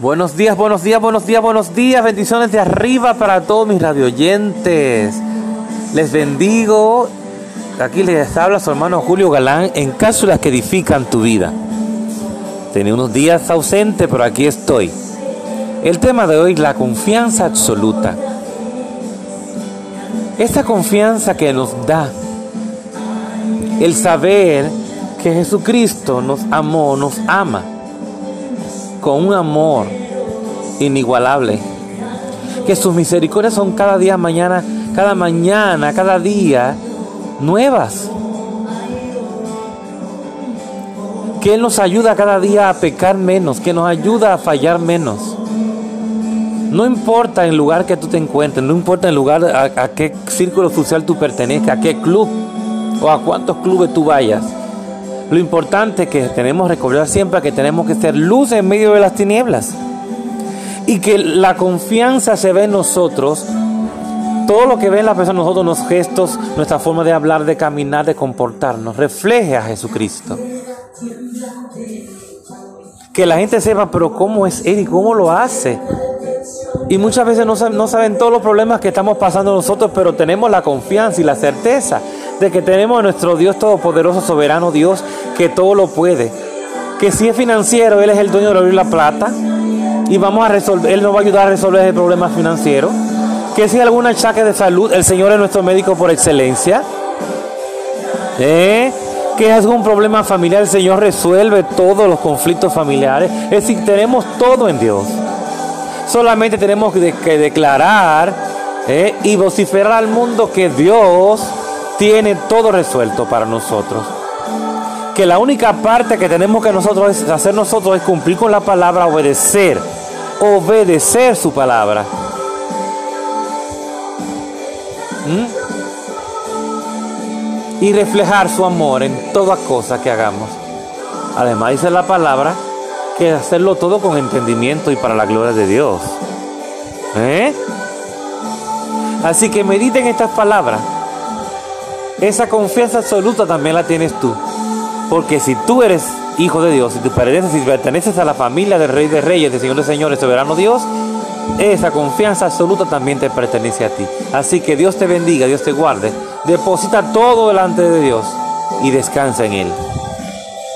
Buenos días, buenos días, buenos días, buenos días. Bendiciones de arriba para todos mis radioyentes. Les bendigo. Aquí les habla su hermano Julio Galán en cápsulas que edifican tu vida. Tenía unos días ausente, pero aquí estoy. El tema de hoy, la confianza absoluta. Esta confianza que nos da el saber que Jesucristo nos amó, nos ama con un amor inigualable. Que sus misericordias son cada día mañana, cada mañana, cada día nuevas. Que Él nos ayuda cada día a pecar menos, que nos ayuda a fallar menos. No importa el lugar que tú te encuentres, no importa el lugar a, a qué círculo social tú pertenezcas, a qué club o a cuántos clubes tú vayas. Lo importante es que tenemos recordar siempre que tenemos que ser luz en medio de las tinieblas. Y que la confianza se ve en nosotros. Todo lo que ve en la persona, nosotros, los gestos, nuestra forma de hablar, de caminar, de comportarnos, refleje a Jesucristo. Que la gente sepa, pero ¿cómo es Él y cómo lo hace? Y muchas veces no saben, no saben todos los problemas que estamos pasando nosotros, pero tenemos la confianza y la certeza de que tenemos a nuestro Dios Todopoderoso, soberano Dios, que todo lo puede. Que si es financiero, Él es el dueño de abrir la plata y vamos a resolver, Él nos va a ayudar a resolver el problema financiero. Que si hay algún achaque de salud, el Señor es nuestro médico por excelencia. ¿Eh? Que es algún problema familiar, el Señor resuelve todos los conflictos familiares. Es decir, tenemos todo en Dios. Solamente tenemos que, declarar ¿eh? y vociferar al mundo que Dios tiene todo resuelto para nosotros. Que la única parte que tenemos que nosotros hacer nosotros es cumplir con la palabra, obedecer, obedecer su palabra. ¿Mm? Y reflejar su amor en toda cosa que hagamos. Además dice la palabra que hacerlo todo con entendimiento y para la gloria de Dios. ¿Eh? Así que mediten estas palabras esa confianza absoluta también la tienes tú. Porque si tú eres hijo de Dios, si tú perteneces, si perteneces a la familia del Rey de Reyes, del Señor de Señores, soberano Dios, esa confianza absoluta también te pertenece a ti. Así que Dios te bendiga, Dios te guarde. Deposita todo delante de Dios y descansa en Él.